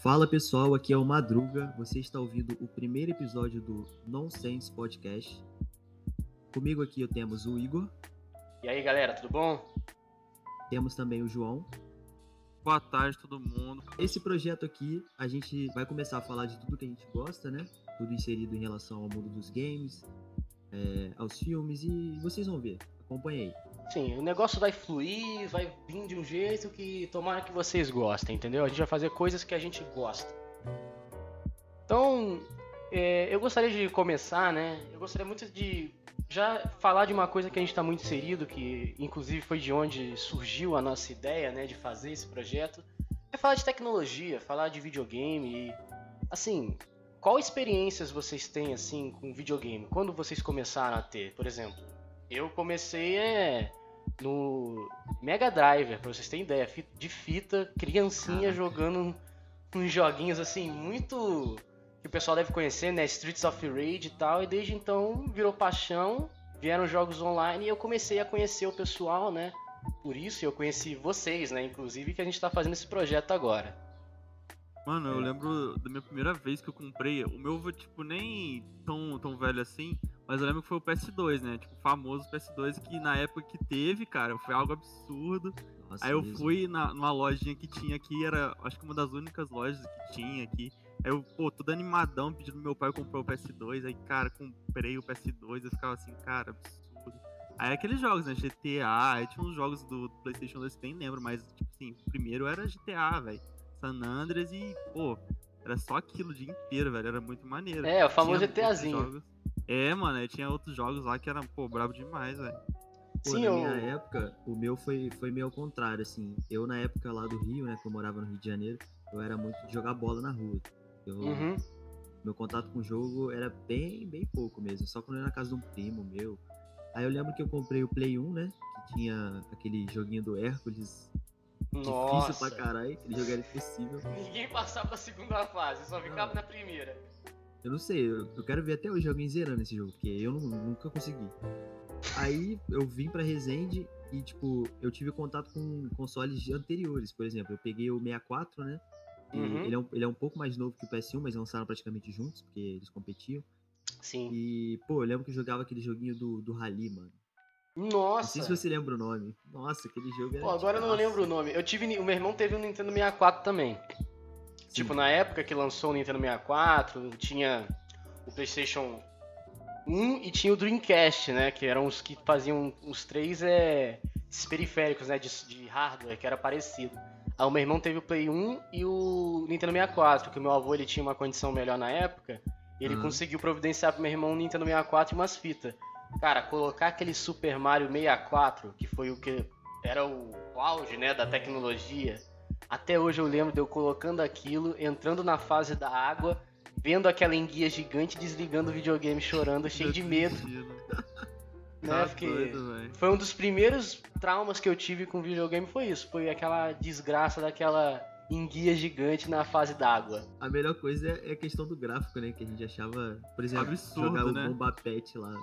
Fala pessoal, aqui é o Madruga. Você está ouvindo o primeiro episódio do Nonsense Podcast. Comigo aqui temos o Igor. E aí galera, tudo bom? Temos também o João. Boa tarde, todo mundo. Esse projeto aqui, a gente vai começar a falar de tudo que a gente gosta, né? Tudo inserido em relação ao mundo dos games, é, aos filmes, e vocês vão ver. Acompanhe aí. Sim, o negócio vai fluir, vai vir de um jeito que tomara que vocês gostem, entendeu? A gente vai fazer coisas que a gente gosta. Então, é, eu gostaria de começar, né? Eu gostaria muito de já falar de uma coisa que a gente está muito inserido, que inclusive foi de onde surgiu a nossa ideia, né, de fazer esse projeto. É falar de tecnologia, falar de videogame e, assim, qual experiências vocês têm, assim, com videogame? Quando vocês começaram a ter, por exemplo? Eu comecei é, no Mega Driver, pra vocês terem ideia, de fita, criancinha jogando uns joguinhos assim, muito. Que o pessoal deve conhecer, né? Streets of Rage e tal, e desde então virou paixão, vieram jogos online e eu comecei a conhecer o pessoal, né? Por isso eu conheci vocês, né? Inclusive que a gente tá fazendo esse projeto agora. Mano, eu lembro da minha primeira vez que eu comprei. O meu, tipo, nem tão, tão velho assim. Mas eu lembro que foi o PS2, né? Tipo, o famoso PS2 que na época que teve, cara, foi algo absurdo. Nossa, Aí eu mesmo. fui na, numa lojinha que tinha aqui, era acho que uma das únicas lojas que tinha aqui. Aí eu, pô, todo animadão, pedindo meu pai comprar o PS2. Aí, cara, comprei o PS2. Eu ficava assim, cara, absurdo. Aí aqueles jogos, né? GTA, aí tinha uns jogos do PlayStation 2 que nem lembro, mas, tipo assim, o primeiro era GTA, velho. San Andreas e, pô, era só aquilo o dia inteiro, velho. Era muito maneiro. É, o famoso GTAzinho. É, mano, tinha outros jogos lá que eram, pô, brabo demais, velho. Pô, Sim, na eu... minha época, o meu foi, foi meio ao contrário, assim. Eu, na época lá do Rio, né, que eu morava no Rio de Janeiro, eu era muito de jogar bola na rua. Eu, uhum. Meu contato com o jogo era bem, bem pouco mesmo. Só quando eu era na casa de um primo meu. Aí eu lembro que eu comprei o Play 1, né, que tinha aquele joguinho do Hércules. Nossa. Difícil pra caralho, aquele jogo era impossível. Ninguém passava pra segunda fase, só ficava na primeira. Eu não sei, eu, eu quero ver até hoje alguém zerando esse jogo, porque eu não, nunca consegui. Aí eu vim pra Resende e, tipo, eu tive contato com consoles anteriores, por exemplo. Eu peguei o 64, né? Uhum. Ele, é um, ele é um pouco mais novo que o PS1, mas lançaram praticamente juntos, porque eles competiam. Sim. E, pô, eu lembro que eu jogava aquele joguinho do, do Rally, mano. Nossa! Não sei se você lembra o nome. Nossa, aquele jogo era. Pô, agora eu não lembro o nome. Eu tive. O meu irmão teve um Nintendo 64 também. Tipo, na época que lançou o Nintendo 64, tinha o PlayStation 1 e tinha o Dreamcast, né? Que eram os que faziam os três é, periféricos, né? De, de hardware, que era parecido. Aí o meu irmão teve o Play 1 e o Nintendo 64, que o meu avô ele tinha uma condição melhor na época. E ele uhum. conseguiu providenciar pro meu irmão um Nintendo 64 e umas fitas. Cara, colocar aquele Super Mario 64, que foi o que era o auge, né, da tecnologia, até hoje eu lembro de eu colocando aquilo, entrando na fase da água, vendo aquela enguia gigante, desligando o videogame, chorando, cheio de medo. Né? Tá Porque doido, foi um dos primeiros traumas que eu tive com videogame, foi isso. Foi aquela desgraça daquela enguia gigante na fase d'água. A melhor coisa é a questão do gráfico, né? Que a gente achava, por exemplo, Absurdo, jogar né? o Bomba Pet lá.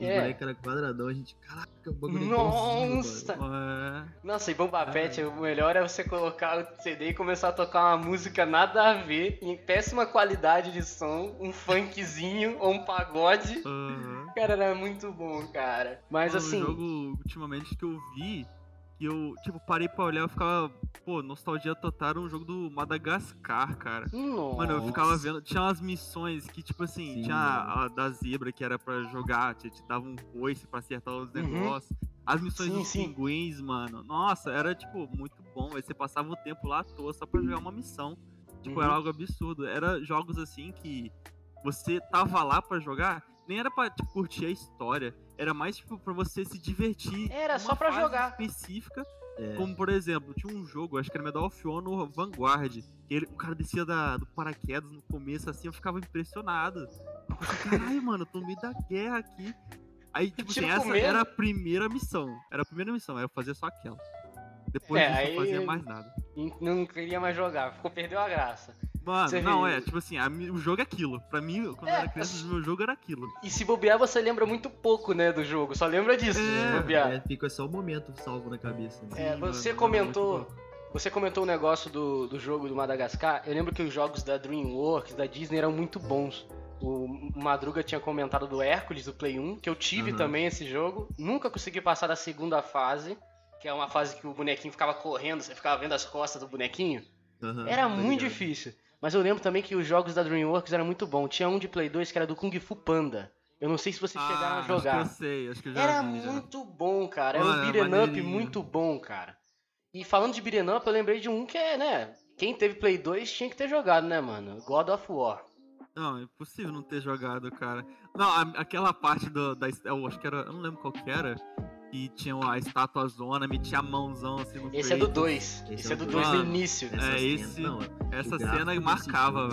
Os é. bonecos eram quadradão, a gente, caraca, o bagulho Nossa! É. Nossa, e Bomba Pet, o melhor é você colocar o CD e começar a tocar uma música nada a ver, em péssima qualidade de som, um funkzinho ou um pagode. Uhum. Cara, era muito bom, cara. Mas assim. O jogo, ultimamente, que eu vi e eu, tipo, parei pra olhar e ficava, pô, nostalgia total era um jogo do Madagascar, cara. Nossa. Mano, eu ficava vendo, tinha umas missões que, tipo assim, Sim, tinha a, a, da zebra que era pra jogar, te, te dava um coice pra acertar os uhum. negócios. As missões sim, dos sim. pinguins, mano. Nossa, era, tipo, muito bom. Aí você passava o tempo lá à toa só pra jogar uma missão. Tipo, uhum. era algo absurdo. Era jogos assim que você tava lá pra jogar, nem era pra tipo, curtir a história. Era mais tipo pra você se divertir. Era só pra jogar. específica. É. Como, por exemplo, tinha um jogo, acho que era Medal of Honor Vanguard. Que ele, o cara descia da, do paraquedas no começo, assim, eu ficava impressionado. Eu pensei, caralho, mano, tô no meio da guerra aqui. Aí, tipo assim, essa era a primeira missão. Era a primeira missão, aí eu fazia só aquela. Depois é, disso aí... não fazia mais nada. Não queria mais jogar, ficou perdeu a graça. Mano, você não, vê... é, tipo assim, a, o jogo é aquilo. Pra mim, quando é, eu era criança, o meu jogo era aquilo. E se bobear, você lembra muito pouco, né, do jogo. Só lembra disso, é, se bobear. É, fica só o momento salvo na cabeça. Né? É, você comentou. Você comentou o um negócio do, do jogo do Madagascar. Eu lembro que os jogos da DreamWorks, da Disney, eram muito bons. O Madruga tinha comentado do Hércules, do Play 1, que eu tive uhum. também esse jogo. Nunca consegui passar da segunda fase, que é uma fase que o bonequinho ficava correndo, você ficava vendo as costas do bonequinho. Uhum, Era muito ligado. difícil. Mas eu lembro também que os jogos da DreamWorks eram muito bons. Tinha um de Play 2 que era do Kung Fu Panda. Eu não sei se vocês ah, chegaram a jogar. Acho que eu sei, acho que eu já Era vi, já. muito bom, cara. Era um beat'em up muito bom, cara. E falando de beat'em up, eu lembrei de um que é, né? Quem teve Play 2 tinha que ter jogado, né, mano? God of War. Não, é impossível não ter jogado, cara. Não, a, aquela parte do, da. Eu acho que era. Eu não lembro qual que era. Que tinha a estátua zona, metia a mãozão assim no Esse é do 2. Esse, esse, é do 2 no início. É, esse. Não, essa cena marcava.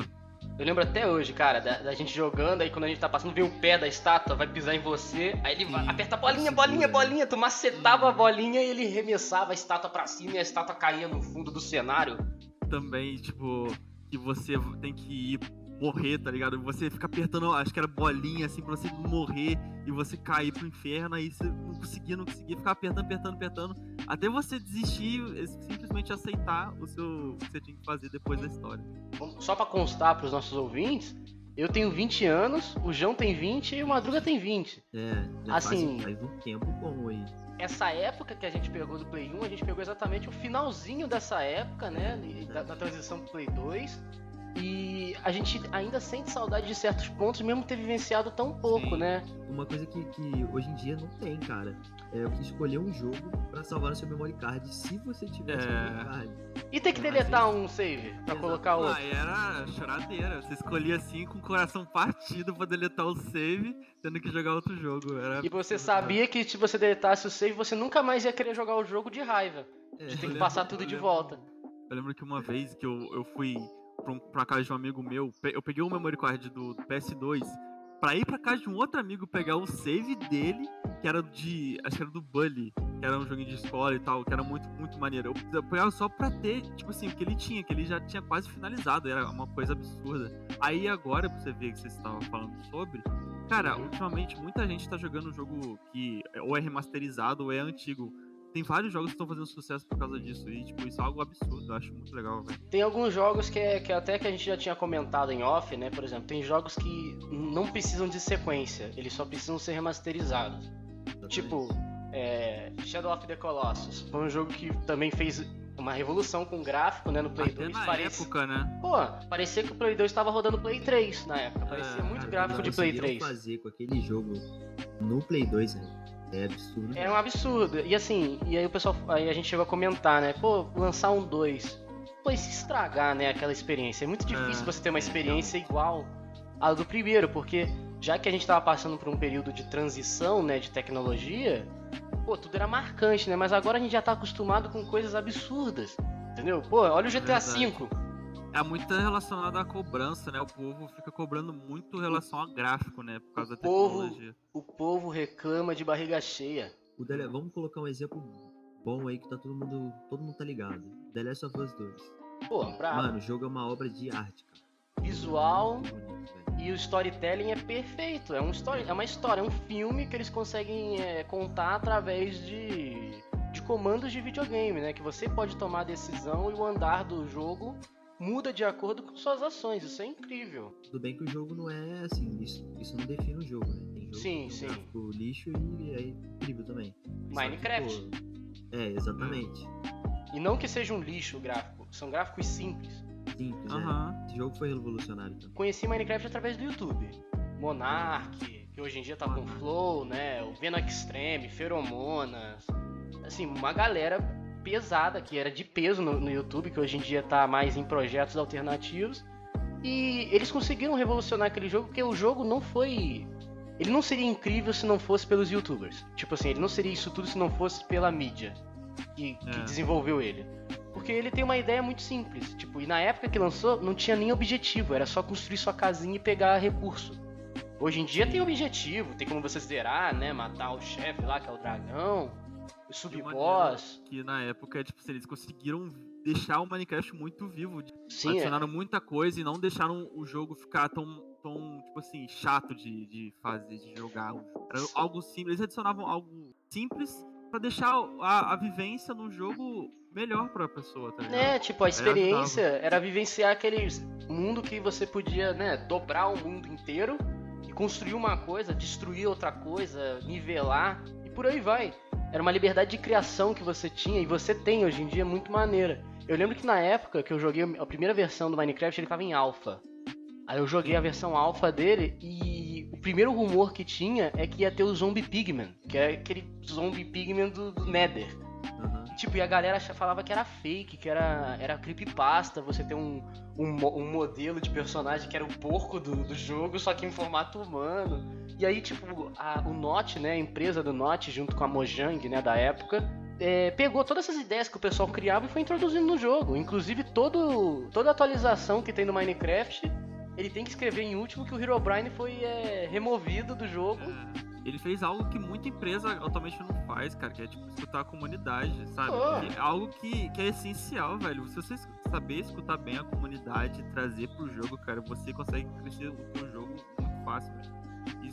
Eu lembro até hoje, cara, da, da, gente jogando, aí quando a gente tá passando, vem o pé da estátua, vai pisar em você, aí ele vai, aperta a bolinha, bolinha, bolinha, tu macetava a bolinha e ele remessava a estátua pra cima e a estátua caía no fundo do cenário. Também, tipo, que você tem que ir morrer, tá ligado? Você fica apertando, acho que era bolinha assim pra você morrer e você cair pro inferno, aí você não conseguia, não conseguia, ficar apertando, apertando, apertando, até você desistir e simplesmente aceitar o seu o que você tinha que fazer depois da história. Só para constar pros nossos ouvintes, eu tenho 20 anos, o João tem 20 e o Madruga tem 20. É, já assim, faz, faz um tempo bom aí. Essa época que a gente pegou do Play 1, a gente pegou exatamente o finalzinho dessa época, né? Da, da transição pro Play 2 e a gente ainda sente saudade de certos pontos, mesmo ter vivenciado tão pouco, Sim. né? Uma coisa que, que hoje em dia não tem, cara. É eu escolher um jogo para salvar no seu memory card, se você tiver é... memory card. E ter que deletar um save pra Exato. colocar outro. Ah, era choradeira. Você escolhia assim com o coração partido pra deletar o save, tendo que jogar outro jogo. Era... E você sabia que se você deletasse o save, você nunca mais ia querer jogar o jogo de raiva. É, de ter que passar tudo de lembro, volta. Eu lembro que uma vez que eu, eu fui pra, um, pra casa de um amigo meu, eu peguei o memory card do, do PS2 pra ir pra casa de um outro amigo pegar o save dele, que era de. Acho que era do Bully, que era um joguinho de escola e tal, que era muito, muito maneiro. Eu, eu pegava só pra ter, tipo assim, o que ele tinha, que ele já tinha quase finalizado, era uma coisa absurda. Aí agora, pra você ver que vocês estavam falando sobre, cara, ultimamente muita gente tá jogando um jogo que ou é remasterizado ou é antigo tem vários jogos que estão fazendo sucesso por causa disso. E, tipo, isso é algo absurdo, eu acho muito legal, velho. Tem alguns jogos que, é, que até que a gente já tinha comentado em off, né? Por exemplo, tem jogos que não precisam de sequência, eles só precisam ser remasterizados. Exatamente. Tipo, é, Shadow of the Colossus. Foi um jogo que também fez uma revolução com gráfico, né, no Play Até 2. Na Parece... época, né? Pô, parecia que o Play 2 estava rodando Play 3 na época. Parecia é, muito cara, gráfico de Play 3. fazer com aquele jogo no Play 2, né? É absurdo. É um absurdo. E assim, e aí o pessoal. Aí a gente chegou a comentar, né? Pô, lançar um 2. Pô, e se estragar, né, aquela experiência? É muito difícil é, você ter uma experiência igual à do primeiro, porque já que a gente tava passando por um período de transição, né, de tecnologia, pô, tudo era marcante, né? Mas agora a gente já tá acostumado com coisas absurdas. Entendeu? Pô, olha o GTA V é muito relacionado à cobrança, né? O povo fica cobrando muito em relação a gráfico, né? Por causa o da tecnologia. Povo, o povo reclama de barriga cheia. O Dele... Vamos colocar um exemplo bom aí que tá todo mundo, todo mundo tá ligado. The Last of Us 2. Pô, pra... Mano, o jogo é uma obra de arte, cara. Visual e o storytelling é perfeito. É, um story, é uma história, é um filme que eles conseguem é, contar através de, de comandos de videogame, né? Que você pode tomar a decisão e o andar do jogo muda de acordo com suas ações. Isso é incrível. Tudo bem que o jogo não é assim, isso, isso não define o jogo, né? Tem jogo sim, sim. O lixo e é incrível também. Minecraft. Que, pô, é, exatamente. E não que seja um lixo gráfico, são gráficos simples. Simples, uhum. é. Esse jogo foi revolucionário também. Conheci Minecraft através do YouTube. Monarch, que hoje em dia tá com Flow, né? O Venom Extreme, Feromonas. Assim, uma galera pesada, que era de peso no, no YouTube, que hoje em dia está mais em projetos alternativos. E eles conseguiram revolucionar aquele jogo, porque o jogo não foi. Ele não seria incrível se não fosse pelos youtubers. Tipo assim, ele não seria isso tudo se não fosse pela mídia que, que é. desenvolveu ele. Porque ele tem uma ideia muito simples. Tipo, e na época que lançou, não tinha nem objetivo, era só construir sua casinha e pegar recurso. Hoje em dia tem objetivo, tem como você zerar, né? Matar o chefe lá, que é o dragão. Sub-boss. Que na época, tipo, eles conseguiram deixar o Minecraft muito vivo. Sim, adicionaram é. muita coisa e não deixaram o jogo ficar tão, tão tipo assim, chato de, de fazer, de jogar. Era algo simples. Eles adicionavam algo simples para deixar a, a vivência no jogo melhor para a pessoa, tá ligado? É, tipo, a experiência era vivenciar aquele mundo que você podia, né, dobrar o mundo inteiro e construir uma coisa, destruir outra coisa, nivelar e por aí vai. Era uma liberdade de criação que você tinha e você tem hoje em dia muito maneira. Eu lembro que na época que eu joguei a primeira versão do Minecraft, ele tava em alpha. Aí eu joguei a versão alpha dele e o primeiro rumor que tinha é que ia ter o Zombie Pigman, que é aquele Zombie Pigman do, do Nether. Uhum. Tipo, e a galera falava que era fake, que era, era creepypasta, você ter um, um, um modelo de personagem que era o porco do, do jogo, só que em formato humano. E aí, tipo, a, o Note, né, a empresa do Note, junto com a Mojang, né, da época, é, pegou todas essas ideias que o pessoal criava e foi introduzindo no jogo. Inclusive, todo, toda atualização que tem no Minecraft, ele tem que escrever em último que o Herobrine foi é, removido do jogo. É ele fez algo que muita empresa atualmente não faz, cara, que é tipo escutar a comunidade, sabe? Oh. Algo que, que é essencial, velho. Se você saber escutar bem a comunidade e trazer pro jogo, cara, você consegue crescer o jogo muito fácil, velho.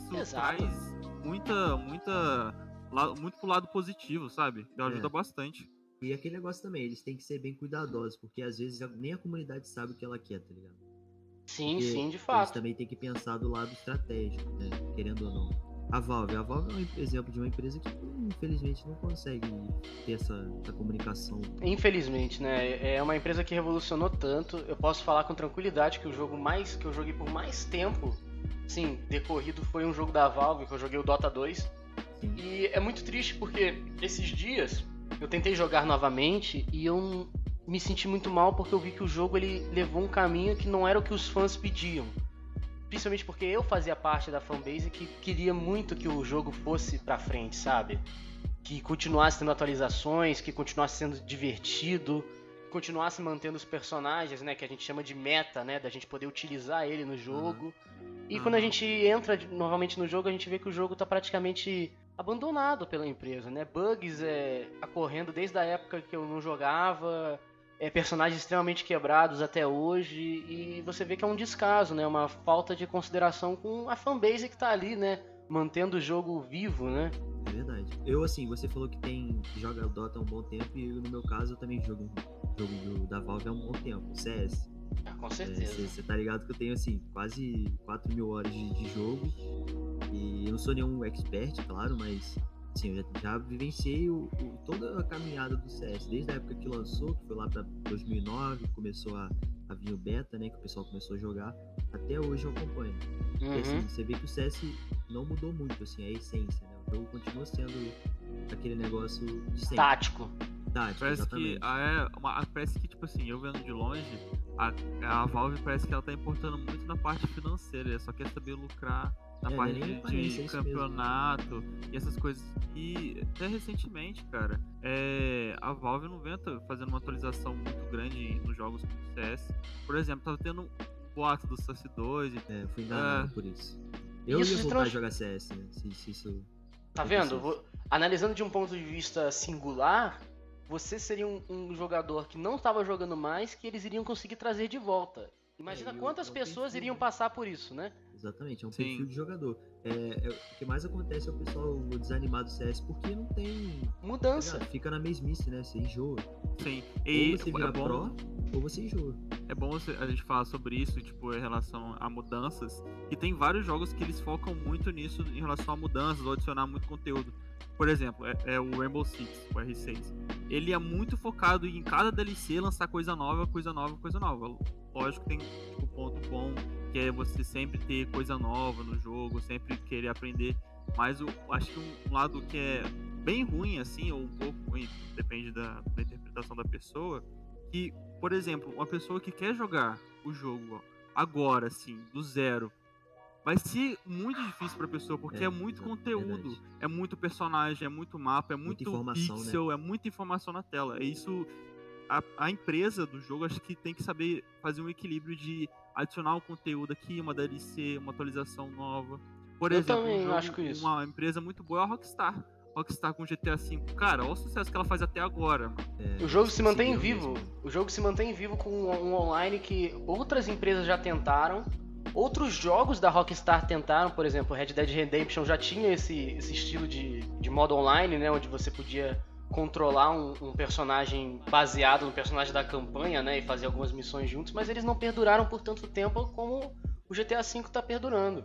Isso Exato. traz muita, muita. Muito pro lado positivo, sabe? Ajuda é. bastante. E aquele negócio também, eles têm que ser bem cuidadosos, porque às vezes nem a comunidade sabe o que ela quer, tá ligado? Sim, porque sim, de fato. Eles também tem que pensar do lado estratégico, né? Querendo ou não. A Valve. A Valve é um exemplo de uma empresa que, infelizmente, não consegue ter essa, essa, comunicação. Infelizmente, né? É uma empresa que revolucionou tanto. Eu posso falar com tranquilidade que o jogo mais que eu joguei por mais tempo, sim, decorrido foi um jogo da Valve, que eu joguei o Dota 2. Sim. E é muito triste porque esses dias eu tentei jogar novamente e eu me senti muito mal porque eu vi que o jogo ele levou um caminho que não era o que os fãs pediam principalmente porque eu fazia parte da fanbase que queria muito que o jogo fosse pra frente, sabe? Que continuasse tendo atualizações, que continuasse sendo divertido, continuasse mantendo os personagens, né? Que a gente chama de meta, né? Da gente poder utilizar ele no jogo. Uhum. E quando a gente entra novamente no jogo, a gente vê que o jogo tá praticamente abandonado pela empresa, né? Bugs é, ocorrendo desde a época que eu não jogava, é, personagens extremamente quebrados até hoje e você vê que é um descaso, né? Uma falta de consideração com a fanbase que tá ali, né? Mantendo o jogo vivo, né? É verdade. Eu, assim, você falou que tem joga Dota há um bom tempo e no meu caso eu também jogo jogo da Valve há um bom tempo, CS. Ah, com certeza. Você é, tá ligado que eu tenho, assim, quase 4 mil horas de, de jogo e eu não sou nenhum expert, claro, mas Sim, eu já, já vivenciei o, o, toda a caminhada do CS, desde a época que lançou, que foi lá para 2009, começou a, a vir o beta, né, que o pessoal começou a jogar, até hoje eu acompanho. Uhum. E, assim, você vê que o CS não mudou muito, assim, a essência, né? O jogo continua sendo aquele negócio de sempre. Tático. Tático, parece exatamente. que, é, uma, parece que, tipo assim, eu vendo de longe, a, a Valve parece que ela tá importando muito na parte financeira, ela só quer saber lucrar na é, parte de, de campeonato e essas coisas. E até recentemente, cara, é, a Valve não vem fazendo uma atualização muito grande nos jogos como CS. Por exemplo, tava tendo um boato do CS 2 e. É, fui enganado é, por isso. Eu isso ia voltar trans... a jogar CS, né? Se, se isso. Tá vendo? Vou... Analisando de um ponto de vista singular, você seria um, um jogador que não estava jogando mais, que eles iriam conseguir trazer de volta. Imagina é, quantas pessoas iriam passar por isso, né? Exatamente, é um Sim. perfil de jogador. É, é, o que mais acontece é o pessoal desanimado do CS porque não tem. Mudança. Tá fica na mesmice, né? Você enjoa. Sim. E ou você vira é bom, pro, ou você enjoa. É bom a gente falar sobre isso, tipo, em relação a mudanças. E tem vários jogos que eles focam muito nisso em relação a mudanças ou adicionar muito conteúdo. Por exemplo, é, é, o Rainbow Six, o R6. Ele é muito focado em cada DLC lançar coisa nova, coisa nova, coisa nova. Lógico que tem tipo, ponto bom que é você sempre ter coisa nova no jogo, sempre querer aprender. Mas eu acho que um lado que é bem ruim, assim, ou um pouco ruim, depende da, da interpretação da pessoa, que, por exemplo, uma pessoa que quer jogar o jogo agora, assim, do zero, vai ser muito difícil pra pessoa, porque é, é muito é, conteúdo, verdade. é muito personagem, é muito mapa, é muito né? pixel, né? é muita informação na tela. E isso, a, a, empresa do jogo acho que tem que saber fazer um equilíbrio de adicionar um conteúdo aqui, uma DLC, uma atualização nova. Por Eu exemplo, um jogo, uma empresa muito boa é a Rockstar. Rockstar com GTA V. Cara, olha o sucesso que ela faz até agora. É, o jogo se mantém vivo. Mesmo. O jogo se mantém vivo com um online que outras empresas já tentaram. Outros jogos da Rockstar tentaram, por exemplo, Red Dead Redemption já tinha esse, esse estilo de, de modo online, né? Onde você podia controlar um, um, personagem baseado no personagem da campanha, né? E fazer algumas missões juntos, mas eles não perduraram por tanto tempo como o GTA V está perdurando.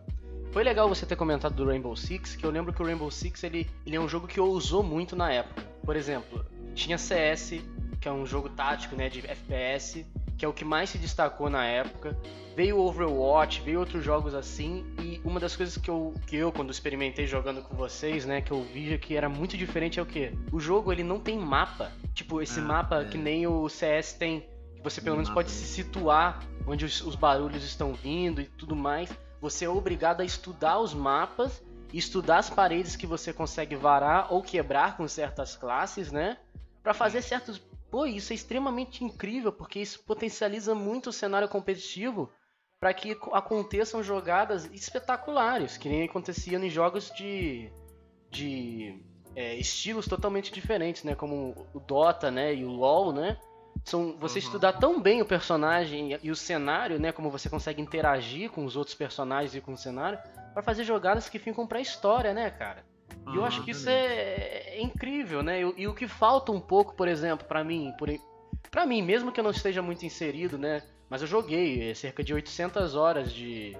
Foi legal você ter comentado do Rainbow Six, que eu lembro que o Rainbow Six ele, ele é um jogo que ousou muito na época. Por exemplo, tinha CS, que é um jogo tático, né, de FPS, que é o que mais se destacou na época. Veio Overwatch, veio outros jogos assim, e uma das coisas que eu, que eu quando experimentei jogando com vocês, né, que eu vi que era muito diferente é o que? O jogo ele não tem mapa. Tipo, esse ah, mapa é. que nem o CS tem, que você pelo menos pode se situar onde os, os barulhos estão vindo e tudo mais você é obrigado a estudar os mapas, estudar as paredes que você consegue varar ou quebrar com certas classes, né? Para fazer certos. Pô, isso é extremamente incrível, porque isso potencializa muito o cenário competitivo para que aconteçam jogadas espetaculares, que nem aconteciam em jogos de, de é, estilos totalmente diferentes, né? Como o Dota, né? E o LoL, né? São você uhum. estudar tão bem o personagem e o cenário, né? Como você consegue interagir com os outros personagens e com o cenário, para fazer jogadas que ficam pra história, né, cara? E eu acho que isso é, é incrível, né? E, e, o que falta um pouco, por exemplo, para mim, por, pra mim, mesmo que eu não esteja muito inserido, né? Mas eu joguei cerca de 800 horas de,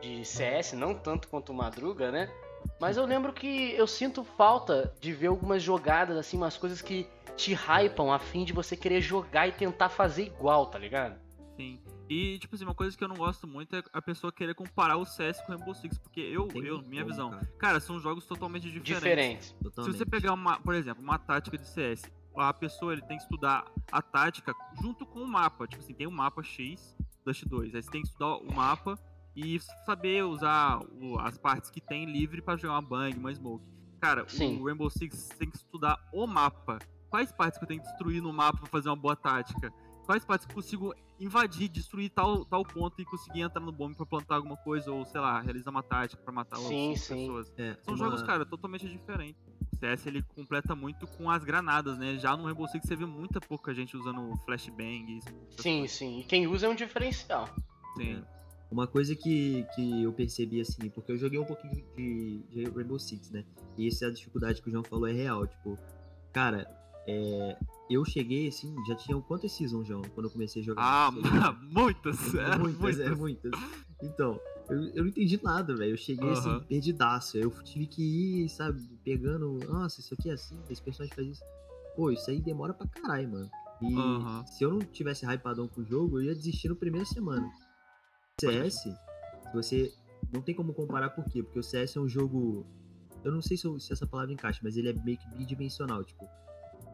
de CS, não tanto quanto o Madruga, né? Mas eu lembro que eu sinto falta de ver algumas jogadas, assim, umas coisas que te hypam a fim de você querer jogar e tentar fazer igual, tá ligado? Sim. E, tipo assim, uma coisa que eu não gosto muito é a pessoa querer comparar o CS com o Rainbow Six, porque eu, eu minha como, visão, cara. cara. são jogos totalmente diferentes. Diferentes. Totalmente. Se você pegar, uma, por exemplo, uma tática de CS, a pessoa ele tem que estudar a tática junto com o mapa. Tipo assim, tem o um mapa X, Dust 2, aí você tem que estudar o mapa e saber usar o, as partes que tem livre para jogar uma bang, uma smoke. Cara, Sim. o Rainbow Six tem que estudar o mapa quais partes que eu tenho que destruir no mapa pra fazer uma boa tática? Quais partes que eu consigo invadir, destruir tal, tal ponto e conseguir entrar no bombe pra plantar alguma coisa, ou sei lá, realizar uma tática pra matar sim, outras sim. pessoas. É, São uma... jogos, cara, totalmente diferentes. O CS ele completa muito com as granadas, né? Já no Rainbow Six você vê muita pouca gente usando flashbang. Sim, coisas. sim. E quem usa é um diferencial. Sim. É. Uma coisa que, que eu percebi assim, porque eu joguei um pouquinho de, de Rainbow Six, né? E essa dificuldade que o João falou é real. Tipo, cara, é, eu cheguei, assim, já tinha quantas seasons, João, quando eu comecei a jogar? Ah, muitas, é, muitas. É, muitas. Então, eu, eu não entendi nada, velho. Eu cheguei, uhum. assim, perdidaço. Eu tive que ir, sabe, pegando, nossa, isso aqui é assim, esse personagem faz isso. Pô, isso aí demora pra caralho, mano. E uhum. se eu não tivesse hypadão com o jogo, eu ia desistir na primeira semana. CS, se você não tem como comparar por quê? Porque o CS é um jogo. Eu não sei se, eu, se essa palavra encaixa, mas ele é meio que bidimensional. Tipo,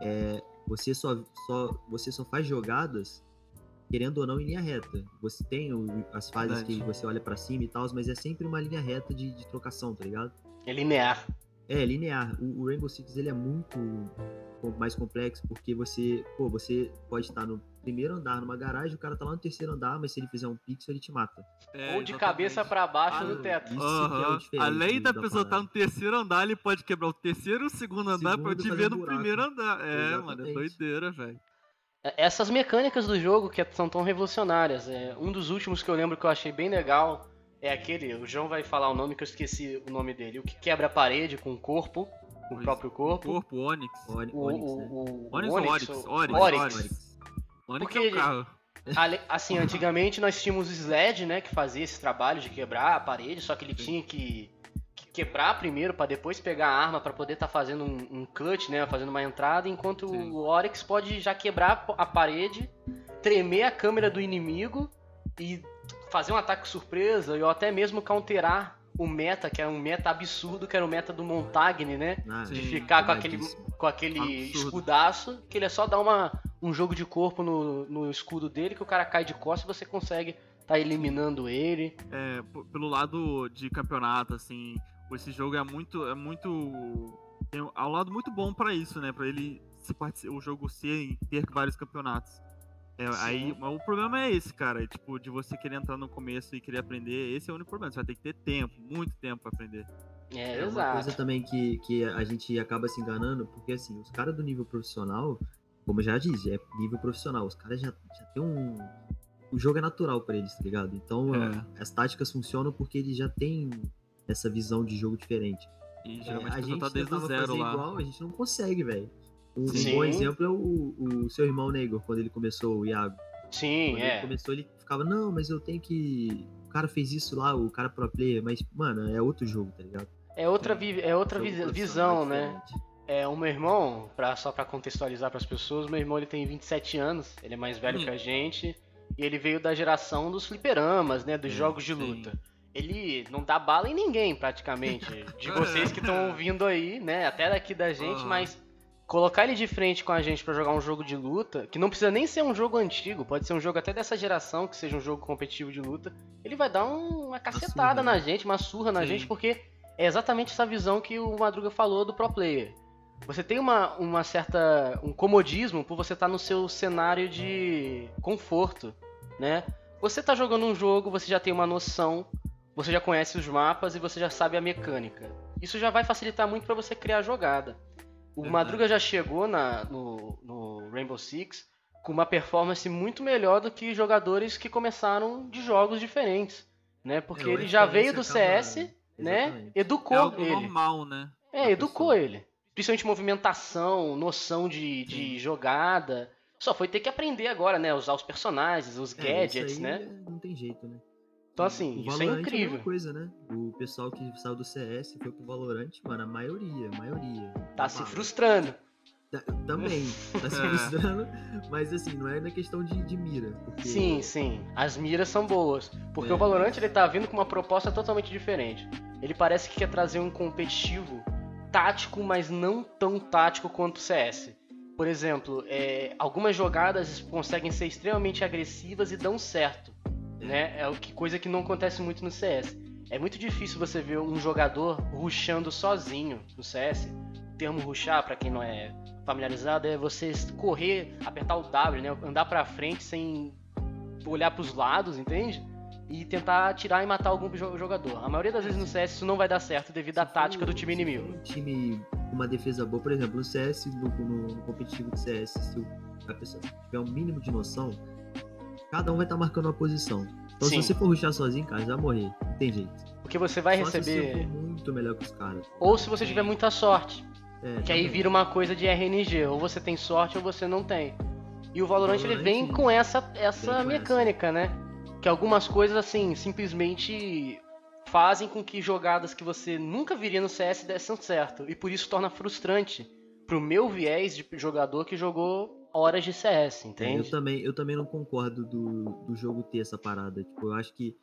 é, você, só, só, você só faz jogadas querendo ou não em linha reta. Você tem o, as fases Verdade. que você olha para cima e tal, mas é sempre uma linha reta de, de trocação, tá ligado? É linear. É, linear. O, o, Rainbow Six ele é muito mais complexo porque você, pô, você pode estar no primeiro andar numa garagem, o cara tá lá no terceiro andar, mas se ele fizer um pixel, ele te mata. É, Ou de cabeça para baixo ah, no teto. Isso é o Além da, da pessoa estar tá no terceiro andar, ele pode quebrar o terceiro e o segundo andar segundo, pra te ver no primeiro andar. É, Exatamente. mano, é doideira, velho. É, essas mecânicas do jogo que são tão revolucionárias. É, um dos últimos que eu lembro que eu achei bem legal é aquele, o João vai falar o nome que eu esqueci o nome dele, o que quebra a parede com o corpo, com o próprio corpo. O corpo, Onix. O, o, o, Onix ou Oryx? Oryx. Onix Porque, é um carro. Assim, antigamente nós tínhamos o Sled, né, que fazia esse trabalho de quebrar a parede, só que ele tinha que, que quebrar primeiro para depois pegar a arma para poder estar tá fazendo um, um, cut, né, fazendo uma entrada, enquanto Sim. o Oryx pode já quebrar a parede, tremer a câmera do inimigo e fazer um ataque surpresa ou até mesmo counterar o meta, que é um meta absurdo, que era o meta do Montagne, né? Ah, de sim, ficar com aquele, com aquele escudaço, que ele é só dar uma, um jogo de corpo no, no escudo dele, que o cara cai de costas e você consegue tá eliminando ele. É, pelo lado de campeonato, assim, esse jogo é muito. É muito. Tem um lado muito bom para isso, né? Pra ele se o jogo ser ter vários campeonatos. É, aí, o problema é esse, cara. Tipo, de você querer entrar no começo e querer aprender, esse é o único problema. Você vai ter que ter tempo, muito tempo pra aprender. É, É uma exato. coisa também que, que a gente acaba se enganando, porque assim, os caras do nível profissional, como eu já disse, é nível profissional, os caras já, já tem um. O jogo é natural pra eles, tá ligado? Então É. as táticas funcionam porque eles já têm essa visão de jogo diferente. E É, geralmente a a gente tá desde o zero fazer lá. igual, a gente não consegue, velho. Um, Sim. bom exemplo é o, o seu irmão Negro, quando ele começou, o Iago. Sim, Quando é. ele começou, ele ficava, não, mas eu tenho que. O cara fez isso lá, o cara pro player, mas, mano, é outro jogo, tá ligado? É outra, vi- é outra Jogo vi- visão, é né? É, o meu irmão, pra, só pra contextualizar pras pessoas, meu irmão ele tem 27 anos, ele é mais velho Hum. que a gente, e ele veio da geração dos fliperamas, né, dos jogos de sim. luta. Ele não dá bala em ninguém, praticamente, de vocês que estão ouvindo aí, né, até daqui da gente, Aham. mas colocar ele de frente com a gente pra jogar um jogo de luta, que não precisa nem ser um jogo antigo, pode ser um jogo até dessa geração, que seja um jogo competitivo de luta, ele vai dar um- uma cacetada surra, na né? gente, uma surra na Sim. gente, porque é exatamente essa visão que o Madruga falou do pro player. Você tem uma, uma certa. um comodismo por você estar no seu cenário de conforto, né? Você tá jogando um jogo, você já tem uma noção, você já conhece os mapas e você já sabe a mecânica. Isso já vai facilitar muito para você criar a jogada. O Verdade. Madruga já chegou na, no, no Rainbow Six com uma performance muito melhor do que jogadores que começaram de jogos diferentes, né? Porque É, ele já veio do CS, né? Exatamente. É Educou algo ele. normal, né? É, educou pessoa. ele. Principalmente movimentação, noção de, de jogada. Só foi ter que aprender agora, né? Usar os personagens, os É, gadgets, né? Não tem jeito, né? Então, assim, O isso é Valorant a incrível. mesma coisa, né? O pessoal que saiu do CS foi pro Valorant, mano, a maioria, a maioria. Tá se frustrando. tá- Também, tá se É. frustrando, mas assim, não é na questão de, de mira. Porque Sim, sim. As miras são boas. Porque É. o Valorant ele tá vindo com uma proposta totalmente diferente. Ele parece que quer trazer um competitivo tático, mas não tão tático quanto o CS. Por exemplo, é, algumas jogadas conseguem ser extremamente agressivas e dão certo. Né? É o que, coisa que não acontece muito no CS. É muito difícil você ver um jogador rushando sozinho no CS. O termo rushar, pra quem não é familiarizado, é você correr, apertar o W, né? andar pra frente sem olhar pros lados, entende? E tentar atirar e matar algum jo- jogador. A maioria das vezes no CS isso não vai dar certo devido à tática do time inimigo. Um time com uma defesa boa, por exemplo, no CS, no, no- competitivo de CS, se a pessoa tiver um mínimo de noção, cada um vai estar marcando uma posição. Então Sim. se você for rushar sozinho, cara, já morrer. Não tem jeito. Porque você vai Só se você receber. for muito melhor que os caras. Ou se você tiver muita sorte. É, Que aí vira uma coisa de RNG. Ou você tem sorte ou você não tem. E o Valorant, ele Valorant vem com essa, essa mecânica, né? Que algumas coisas, assim, simplesmente fazem com que jogadas que você nunca viria no CS dessem certo. E por isso torna frustrante pro meu viés de jogador que jogou horas de CS, É, eu entende? também, eu também não concordo do, do jogo ter essa parada. Tipo, eu acho que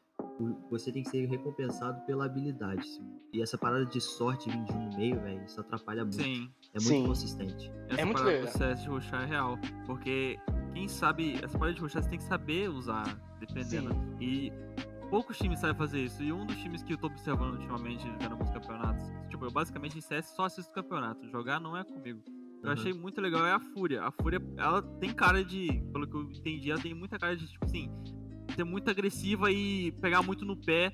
você tem que ser recompensado pela habilidade. E essa parada de sorte um no meio, velho, isso atrapalha muito. Sim. É muito Sim. consistente. Essa muito parada legal. do CS de rushar é real. Porque quem sabe, essa parada de rushar você tem que saber usar, dependendo. E poucos times sabem fazer isso. E um dos times que eu tô observando ultimamente, vendo alguns campeonatos, tipo, eu basicamente em CS só assisto campeonato. Jogar não é comigo. Eu Uhum. achei muito legal é a Fúria. A Fúria, ela tem cara de, pelo que eu entendi, ela tem muita cara de, tipo assim, ser muito agressiva e pegar muito no pé.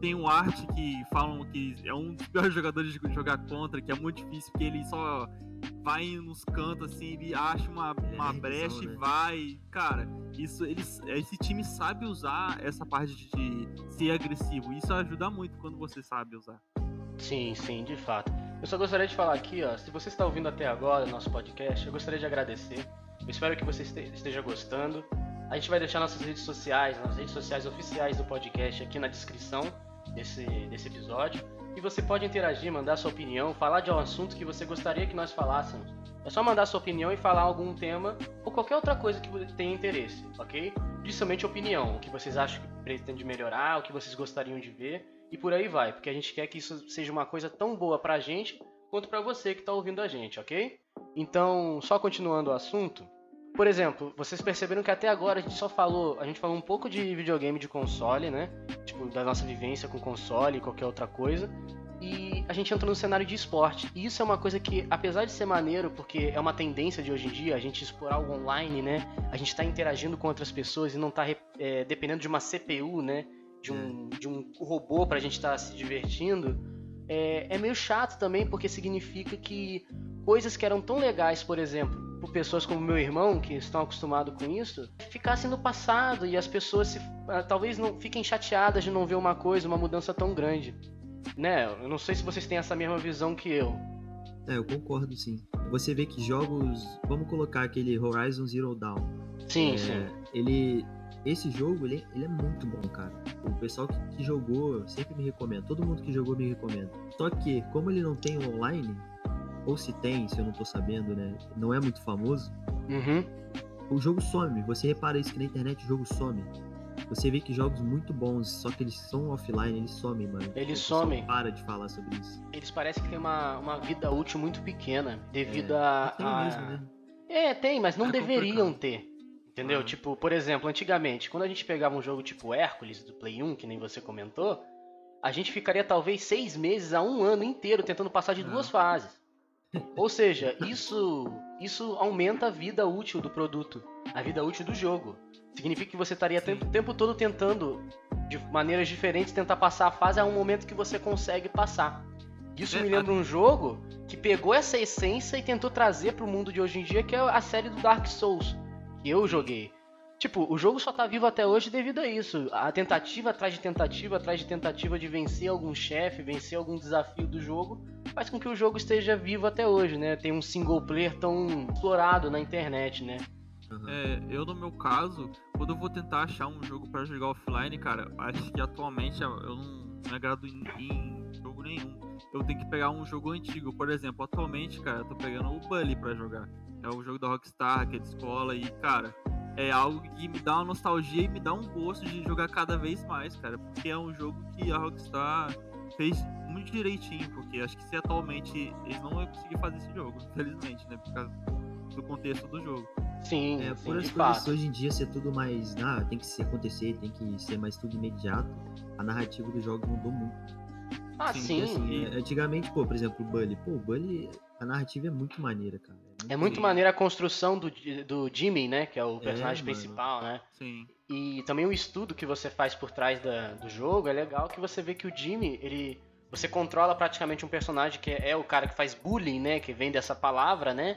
Tem o Art que falam que é um dos piores jogadores de jogar contra, que é muito difícil, porque ele só vai nos cantos assim, ele acha uma, é uma nerdzão, brecha e né? vai. Cara, isso eles, esse time sabe usar essa parte de ser agressivo. Isso ajuda muito quando você sabe usar. Sim, sim, de fato. Eu só gostaria de falar aqui, ó, se você está ouvindo até agora o nosso podcast, eu gostaria de agradecer. Eu espero que você este- esteja gostando. A gente vai deixar nossas redes sociais, nas redes sociais oficiais do podcast aqui na descrição desse, desse episódio. E você pode interagir, mandar sua opinião, falar de um assunto que você gostaria que nós falássemos. É só mandar sua opinião e falar algum tema ou qualquer outra coisa que tenha interesse, ok? Principalmente opinião, o que vocês acham que pretende melhorar, o que vocês gostariam de ver e por aí vai, porque a gente quer que isso seja uma coisa tão boa pra gente quanto pra você que tá ouvindo a gente, ok? Então, só continuando o assunto, por exemplo, vocês perceberam que até agora a gente só falou, a gente falou um pouco de videogame de console, né? Tipo, da nossa vivência com console e qualquer outra coisa. E a gente entrou no cenário de esporte. E isso é uma coisa que, apesar de ser maneiro, porque é uma tendência de hoje em dia, a gente explorar o online, né? A gente tá interagindo com outras pessoas e não tá é, dependendo de uma CPU, né? De um, de um robô pra gente estar se divertindo. é, é meio chato também, porque significa que coisas que eram tão legais, por exemplo, por pessoas como meu irmão, que estão acostumados com isso, ficassem no passado e as pessoas se, ah, talvez não fiquem chateadas de não ver uma coisa, uma mudança tão grande. Né? Eu não sei se vocês têm essa mesma visão que eu. É, eu concordo sim. Você vê que jogos. Vamos colocar aquele Horizon Zero Dawn. Sim, é, sim. Ele. Esse jogo, ele, ele é muito bom, cara. O pessoal que, que jogou sempre me recomenda. Todo mundo que jogou me recomenda. Só que, como ele não tem online, ou se tem, se eu não tô sabendo, né? Não é muito famoso. Uhum. O jogo some. Você repara isso que na internet o jogo some. Você vê que jogos muito bons, só que eles são offline, eles somem, mano. Eles somem. Para de falar sobre isso. Eles parecem que têm uma, uma vida útil muito pequena, devido É, a, Tem a- mesmo, né? É, tem, mas não É deveriam complicado. ter. Entendeu? Ah. Tipo, por exemplo, antigamente, quando a gente pegava um jogo tipo Hércules do Play 1, que nem você comentou, a gente ficaria talvez seis meses a um ano inteiro tentando passar de É. duas fases. Ou seja, isso, isso aumenta a vida útil do produto, a vida útil do jogo. Significa que você estaria o tempo, o todo tentando, de maneiras diferentes, tentar passar a fase a um momento que você consegue passar. Isso É, me lembra um jogo que pegou essa essência e tentou trazer pro mundo de hoje em dia, que é a série do Dark Souls, que eu joguei. Tipo, o jogo só tá vivo até hoje devido a isso. A tentativa atrás de tentativa, atrás de tentativa de vencer algum chefe, vencer algum desafio do jogo, faz com que o jogo esteja vivo até hoje, né? Tem um single player tão explorado na internet, né? Aham. É, eu no meu caso, quando eu vou tentar achar um jogo pra jogar offline, cara, acho que atualmente eu não me agrado em, em jogo nenhum. Eu tenho que pegar um jogo antigo, por exemplo, atualmente, cara, eu tô pegando o Bully pra jogar. É o jogo da Rockstar, que é de escola, e, cara, é algo que me dá uma nostalgia e me dá um gosto de jogar cada vez mais, cara, porque é um jogo que a Rockstar fez muito direitinho, porque acho que se atualmente eles não iam conseguir fazer esse jogo, infelizmente, né, por causa do contexto do jogo. Sim, É, sim, por as coisas hoje em dia ser tudo mais. Ah, tem que se acontecer, tem que ser mais tudo imediato. A narrativa do jogo mudou muito. Ah, Sim, sim. Porque, assim, e- é, antigamente, pô, por exemplo, o Bully. Pô, o Bully, a narrativa é muito maneira, cara. É muito Sim. maneira a construção do, do Jimmy, né? Que é o personagem mano. principal, né? Sim. E também o estudo que você faz por trás da- do jogo é legal que você vê que o Jimmy, ele. Você controla praticamente um personagem que é, é o cara que faz bullying, né? Que vem dessa palavra, né?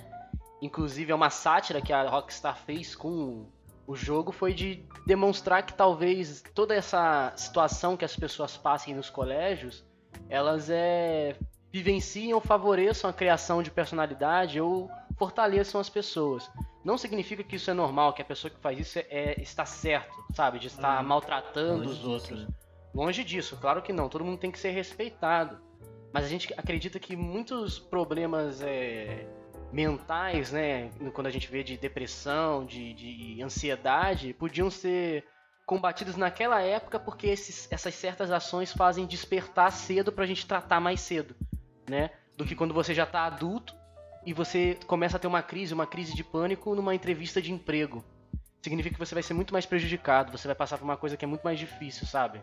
Inclusive é uma sátira que a Rockstar fez com o jogo foi de demonstrar que talvez toda essa situação que as pessoas passem nos colégios, elas é, vivenciem ou favoreçam a criação de personalidade ou fortaleçam as pessoas. Não significa que isso é normal, que a pessoa que faz isso é, é- está certo, sabe? De estar Uhum. maltratando os disso, outros. né? Longe disso, claro que não. Todo mundo tem que ser respeitado. Mas a gente acredita que muitos problemas é, mentais, né, quando a gente vê de depressão, de, de ansiedade, podiam ser combatidos naquela época porque esses- essas certas ações fazem despertar cedo pra gente tratar mais cedo, né? Do que quando você já tá adulto e você começa a ter uma crise, uma crise de pânico numa entrevista de emprego. Significa que você vai ser muito mais prejudicado, você vai passar por uma coisa que é muito mais difícil, sabe?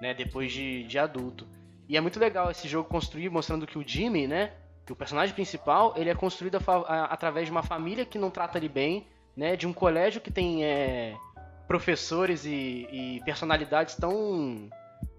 Né? Depois de, de adulto. E é muito legal esse jogo construir, mostrando que o Jimmy, né? que O personagem principal, ele é construído a a- através de uma família que não trata ele bem, né? De um colégio que tem é, professores e, e personalidades tão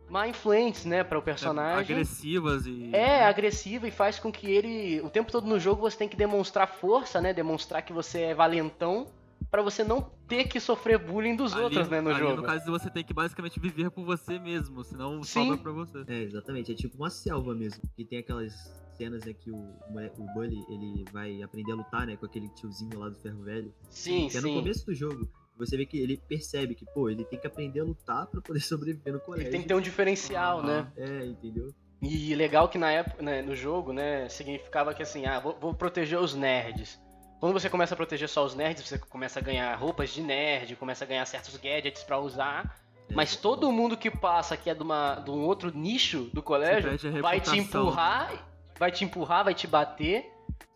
má influentes, né, para o personagem. Agressivas e. É, agressiva e faz com que ele. O tempo todo no jogo você tem que demonstrar força, né? Demonstrar que você é valentão pra você não ter que sofrer bullying dos Ali- outros, né, no ali, jogo. No caso, você tem que basicamente viver por você mesmo, senão Sim. sobra pra você. É, exatamente. É tipo uma selva mesmo. Que tem aquelas cenas, né, que o, o Bully, ele vai aprender a lutar, né, com aquele tiozinho lá do ferro velho. Sim, Que é no sim. começo do jogo. Você vê que ele percebe que, pô, ele tem que aprender a lutar pra poder sobreviver no colégio. Ele tem que ter um diferencial, Ah. né? É, entendeu? E legal que na época, né, no jogo, né, significava que assim, ah, vou, vou proteger os nerds. Quando você começa a proteger só os nerds, você começa a ganhar roupas de nerd, começa a ganhar certos gadgets pra usar. É, Mas todo mundo que passa que é de, uma, de um outro nicho do colégio vai te empurrar, vai te empurrar, vai te bater.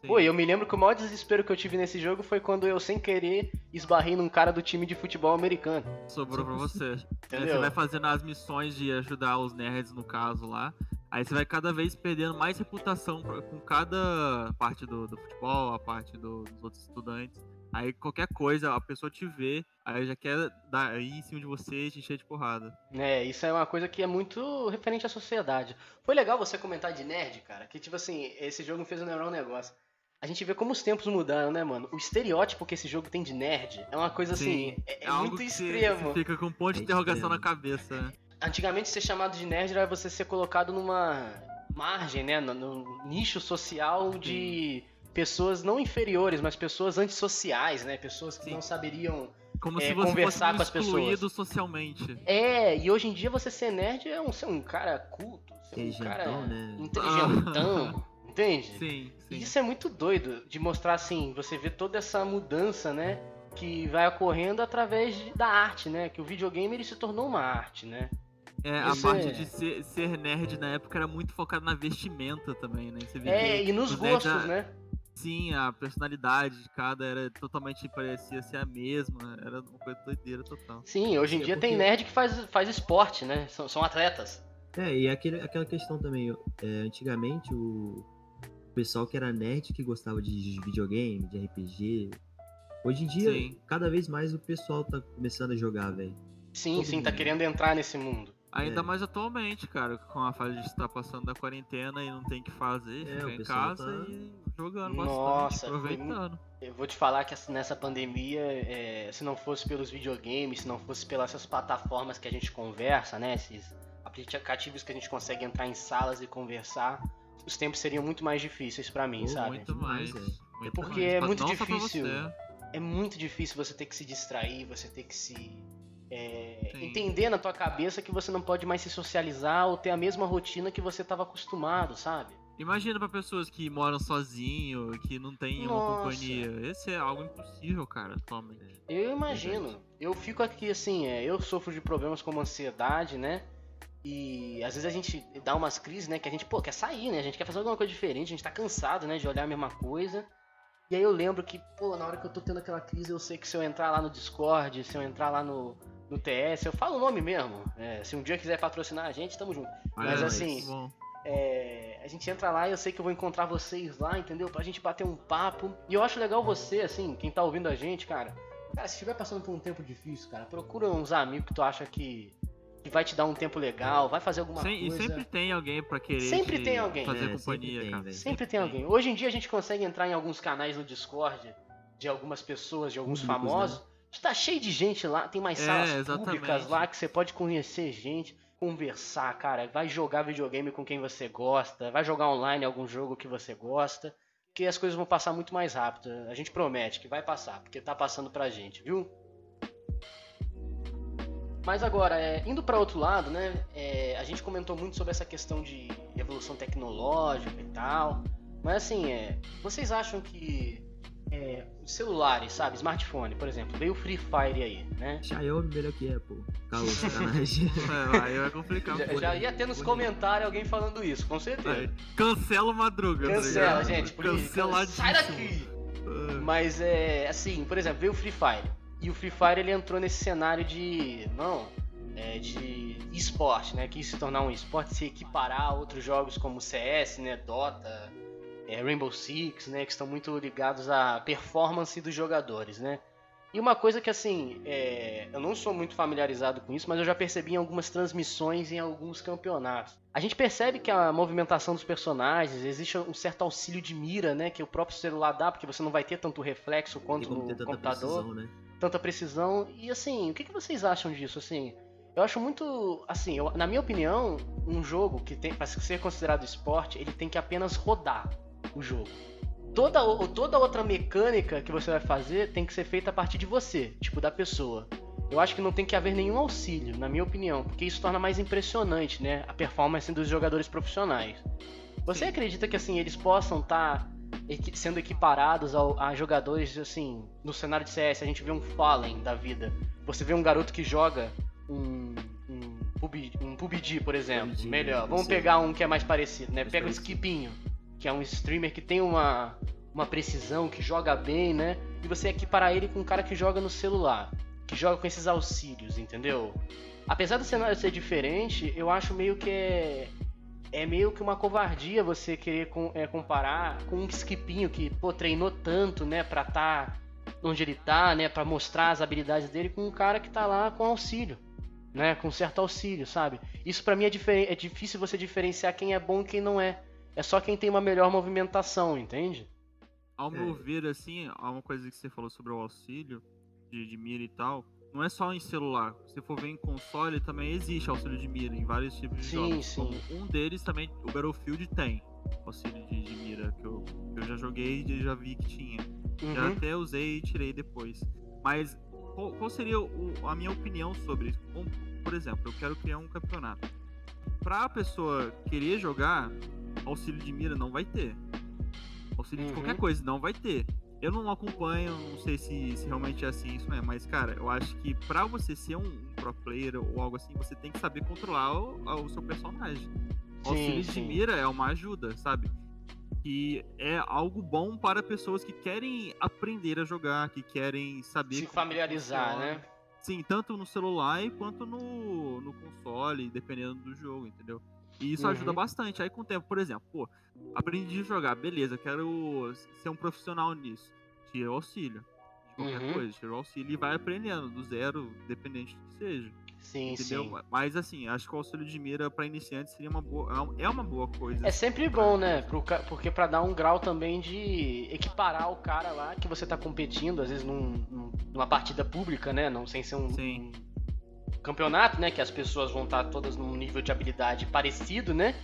Pô, eu me lembro que o maior desespero que eu tive nesse jogo foi quando eu, sem querer, esbarrei num cara do time de futebol americano. Sobrou pra você. Entendeu? Você vai fazendo as missões de ajudar os nerds, no caso lá. Aí você vai cada vez perdendo mais reputação com cada parte do, do futebol, a parte do- dos outros estudantes. Aí qualquer coisa, a pessoa te vê, aí já quer dar aí em cima de você e te encher de porrada. É, isso é uma coisa que é muito referente à sociedade. Foi legal você comentar de nerd, cara, que tipo assim, esse jogo me fez lembrar um negócio. A gente vê como os tempos mudaram, né, mano? O estereótipo que esse jogo tem de nerd é uma coisa assim, Sim, é, é algo muito que extremo. Você fica com um ponto de É interrogação extremo. na cabeça, né? Antigamente ser chamado de nerd era você ser colocado numa margem, né, no, no nicho social de pessoas não inferiores, mas pessoas antissociais, né? Pessoas que Sim. não saberiam Como É, se você conversar fosse com as pessoas. excluído socialmente. É, e hoje em dia você ser nerd é um, ser um cara culto, ser um cara né? inteligentão, entende? Sim, sim. E isso é muito doido de mostrar assim, você vê toda essa mudança, né? Que vai ocorrendo através da arte, né? Que o videogame ele se tornou uma arte, né? É, a Isso parte é- de ser, ser nerd na época era muito focada na vestimenta também, né? É, que e nos gostos, a- né? Sim, a personalidade de cada era totalmente parecia ser a mesma. Era uma coisa doideira total. Sim, hoje em É dia tem porque- nerd que faz, faz esporte, né? São, são atletas. É, e aquele, aquela questão também, é, antigamente o pessoal que era nerd que gostava de videogame, de RPG. Hoje em dia, Sim. cada vez mais o pessoal tá começando a jogar, velho. Sim, Todo sim, tá mundo. querendo entrar nesse mundo. Ainda É. mais atualmente, cara, com a fase de estar passando da quarentena e não tem o que fazer, É, ficar em pessoal casa tá- e jogando Nossa, bastante, aproveitando. Eu vou te falar que essa- nessa pandemia, é, se não fosse pelos videogames, se não fosse pelas essas plataformas que a gente conversa, né? Esses aplicativos que a gente consegue entrar em salas e conversar, os tempos seriam muito mais difíceis pra mim, Pô, sabe? Muito mais. velho. muito porque mais. é muito difícil. É muito difícil você ter que se distrair, você ter que se. É, entender na tua cabeça que você não pode mais se socializar ou ter a mesma rotina que você estava acostumado, sabe? Imagina pra pessoas que moram sozinho, que não tem uma Nossa. companhia. Esse é algo impossível, cara, atualmente. Eu imagino. Eu fico aqui assim, é, eu sofro de problemas como ansiedade, né? E às vezes a gente dá umas crises, né? Que a gente, pô, quer sair, né? A gente quer fazer alguma coisa diferente, a gente tá cansado, né? De olhar a mesma coisa. E aí eu lembro que, pô, na hora que eu tô tendo aquela crise, eu sei que se eu entrar lá no Discord, se eu entrar lá no, no TS, eu falo o nome mesmo. É, se um dia quiser patrocinar a gente, tamo junto. Mas É, assim, bom. É, a gente entra lá e eu sei que eu vou encontrar vocês lá, entendeu? Pra gente bater um papo. E eu acho legal você, assim, quem tá ouvindo a gente, cara. Cara, se estiver passando por um tempo difícil, cara, procura uns amigos que tu acha que, que vai te dar um tempo legal, vai fazer alguma Sem- e coisa. sempre tem alguém pra querer Sempre te tem alguém. fazer É, sempre companhia, tem, cara. velho. Sempre tem alguém. Hoje em dia a gente consegue entrar em alguns canais no Discord de algumas pessoas, de alguns Públicos, famosos. Tá cheio de gente lá, tem mais É, salas exatamente. públicas lá que você pode conhecer gente, conversar, cara. Vai jogar videogame com quem você gosta, vai jogar online algum jogo que você gosta, que as coisas vão passar muito mais rápido. A gente promete que vai passar, porque tá passando pra gente, viu? Mas agora, é, indo para outro lado, né? é, a gente comentou muito sobre essa questão de evolução tecnológica e tal. Mas assim, é, vocês acham que é, os celulares, sabe, smartphone, por exemplo, veio o Free Fire aí, né? Xiaomi melhor que Apple. Caô, sacanagem. É, aí vai complicar. Já, já ia ter nos comentários alguém falando isso, com certeza. Cancela o Madruga. tá Cancela, ligado? gente, Canceladíssimo. sai daqui! É. Mas é assim, por exemplo, veio o Free Fire. E o Free Fire ele entrou nesse cenário de. Não. É, de esporte, né? Quis se tornar um esporte, se equiparar a outros jogos como CS, né? Dota, é, Rainbow Six, né? Que estão muito ligados à performance dos jogadores, né? E uma coisa que assim, é, eu não sou muito familiarizado com isso, mas eu já percebi em algumas transmissões em alguns campeonatos. A gente percebe que a movimentação dos personagens, existe um certo auxílio de mira, né? Que o próprio celular dá, porque você não vai ter tanto reflexo quanto no computador precisão, né? Tanta precisão. E assim, o que, que vocês acham disso? Assim, eu acho muito. Assim, eu- na minha opinião, um jogo que tem para ser considerado esporte, ele tem que apenas rodar o jogo. Toda, o- toda outra mecânica que você vai fazer tem que ser feita a partir de você, tipo, da pessoa. Eu acho que não tem que haver nenhum auxílio, na minha opinião, porque isso torna mais impressionante, né? A performance dos jogadores profissionais. Você acredita que assim eles possam estar sendo equiparados ao- a jogadores assim no cenário de CS? A gente vê um Fallen da vida. Você vê um garoto que joga um um PUBG, um PUBG, por exemplo. PUBG, Melhor. Vamos pegar um que é mais parecido, né? Mais Pega o parecido. Skipinho, que é um streamer que tem uma uma precisão, que joga bem, né? E você equiparar ele com um cara que joga no celular, que joga com esses auxílios, entendeu? Apesar do cenário ser diferente, eu acho meio que é, é meio que uma covardia você querer com- é, comparar com um skipinho que, pô, treinou tanto, né, pra tá onde ele tá, né, para mostrar as habilidades dele com um cara que tá lá com auxílio, né, com certo auxílio, sabe? Isso para mim é, é difícil você diferenciar quem é bom e quem não é. É só quem tem uma melhor movimentação, entende? Ao meu é. ver, assim, há uma coisa que você falou sobre o auxílio de, de mira e tal. Não é só em celular. Se for ver em console, também existe auxílio de mira em vários tipos de sim, jogos. Sim. Um deles também, o Battlefield tem auxílio de, de mira, que eu, eu já joguei e já vi que tinha. Uhum. Já até usei e tirei depois. Mas qual, qual seria o, a minha opinião sobre isso? Como, por exemplo, eu quero criar um campeonato. Pra pessoa querer jogar, auxílio de mira não vai ter. Auxílio uhum. de qualquer coisa não vai ter. Eu não acompanho, não sei se, se realmente é assim isso é, mas cara, eu acho que para você ser um, um, pro player ou algo assim, você tem que saber controlar o, o seu personagem. O auxílio de mira é uma ajuda, sabe? Que é algo bom para pessoas que querem aprender a jogar, que querem saber. Se familiarizar, né? Sim, tanto no celular quanto no, no console, dependendo do jogo, entendeu? E isso uhum. ajuda bastante. Aí com o tempo, por exemplo, pô, aprendi a jogar, beleza, quero ser um profissional nisso. Tira o auxílio. De qualquer uhum. coisa, tira o auxílio e vai aprendendo, do zero, dependente do que seja. Sim, entendeu? sim. Mas assim, acho que o auxílio de mira para iniciantes seria uma boa. É uma boa coisa. É sempre bom, né? Porque para dar um grau também de equiparar o cara lá que você tá competindo, às vezes num, numa partida pública, né? Não sem ser um, sim. um campeonato, né? Que as pessoas vão estar todas num nível de habilidade parecido, né?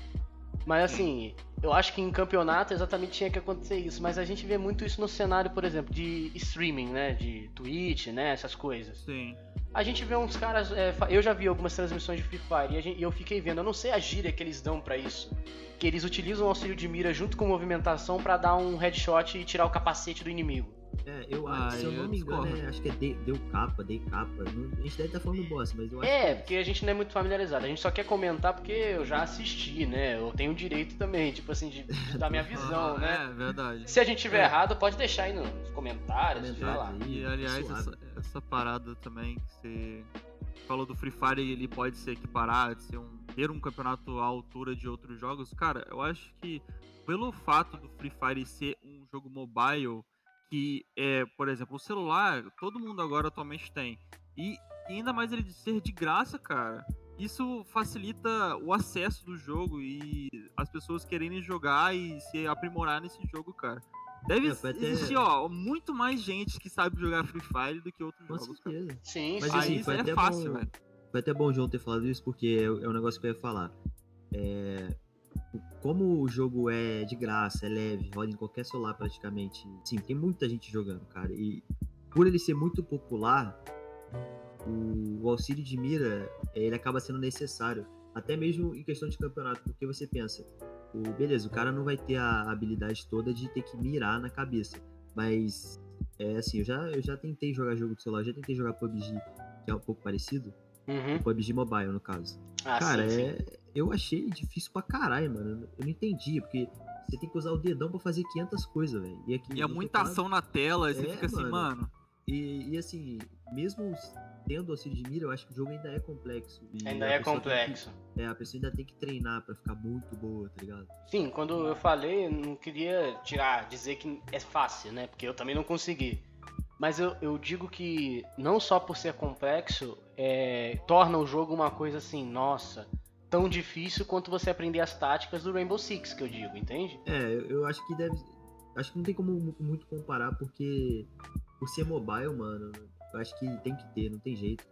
Mas assim, eu acho que em campeonato exatamente tinha que acontecer isso. Mas a gente vê muito isso no cenário, por exemplo, de streaming, né? De Twitch, né? Essas coisas. Sim. A gente vê uns caras. É, eu já vi algumas transmissões de Free Fire e, gente, e, eu fiquei vendo, eu não sei a gíria que eles dão para isso. Que eles utilizam o auxílio de mira junto com movimentação para dar um headshot e tirar o capacete do inimigo. É, eu ah, acho, se eu não me engano, é, acho que é de, deu capa, dei capa. a gente deve estar tá falando bosta, mas eu acho É, que... porque a gente não é muito familiarizado. A gente só quer comentar porque eu já assisti, né? Eu tenho direito também, tipo assim, de, de dar minha visão, ah, né? É, verdade. Se a gente tiver é. errado, pode deixar aí nos comentários, lá. E aliás, essa, essa, parada também que você falou do Free Fire, ele pode ser equiparado, ser um, ter um campeonato à altura de outros jogos. Cara, eu acho que pelo fato do Free Fire ser um jogo mobile que é, por exemplo, o celular, todo mundo agora atualmente tem. E ainda mais ele ser de graça, cara. Isso facilita o acesso do jogo e as pessoas quererem jogar e se aprimorar nesse jogo, cara. Deve existir, ó, muito mais gente que sabe jogar Free Fire do que outros Com jogos. Certeza. Cara. Sim, Mas, assim, foi é fácil, velho. Foi até bom o João ter falado isso, porque é, é um negócio que eu ia falar. É, como o jogo é de graça, é leve, roda em qualquer celular praticamente. Sim, tem muita gente jogando, cara. E por ele ser muito popular, o, o auxílio de mira, ele acaba sendo necessário. Até mesmo em questão de campeonato, porque você pensa, o, beleza, o cara não vai ter a habilidade toda de ter que mirar na cabeça. Mas, é assim, eu já, eu já tentei jogar jogo de celular, já tentei jogar PUBG, que é um pouco parecido. Uhum. PUBG Mobile, no caso. Ah, cara, sim, é, sim eu achei difícil pra caralho, mano. Eu não entendi, porque você tem que usar o dedão pra fazer 500 coisas, velho. E, aqui, e é muita ação na tela, e você é, fica assim, mano. E, e, assim, mesmo tendo auxílio de mira, eu acho que o jogo ainda é complexo. ainda é complexo. Que, é, a pessoa ainda tem que treinar para ficar muito boa, tá ligado? Sim, quando eu falei, não queria tirar, dizer que é fácil, né? Porque eu também não consegui. Mas eu, eu digo que não só por ser complexo, é, torna o jogo uma coisa assim, nossa, tão difícil quanto você aprender as táticas do Rainbow Six, que eu digo, entende? É, eu acho que deve. Acho que não tem como muito comparar, porque por ser mobile, mano, eu acho que tem que ter, não tem jeito.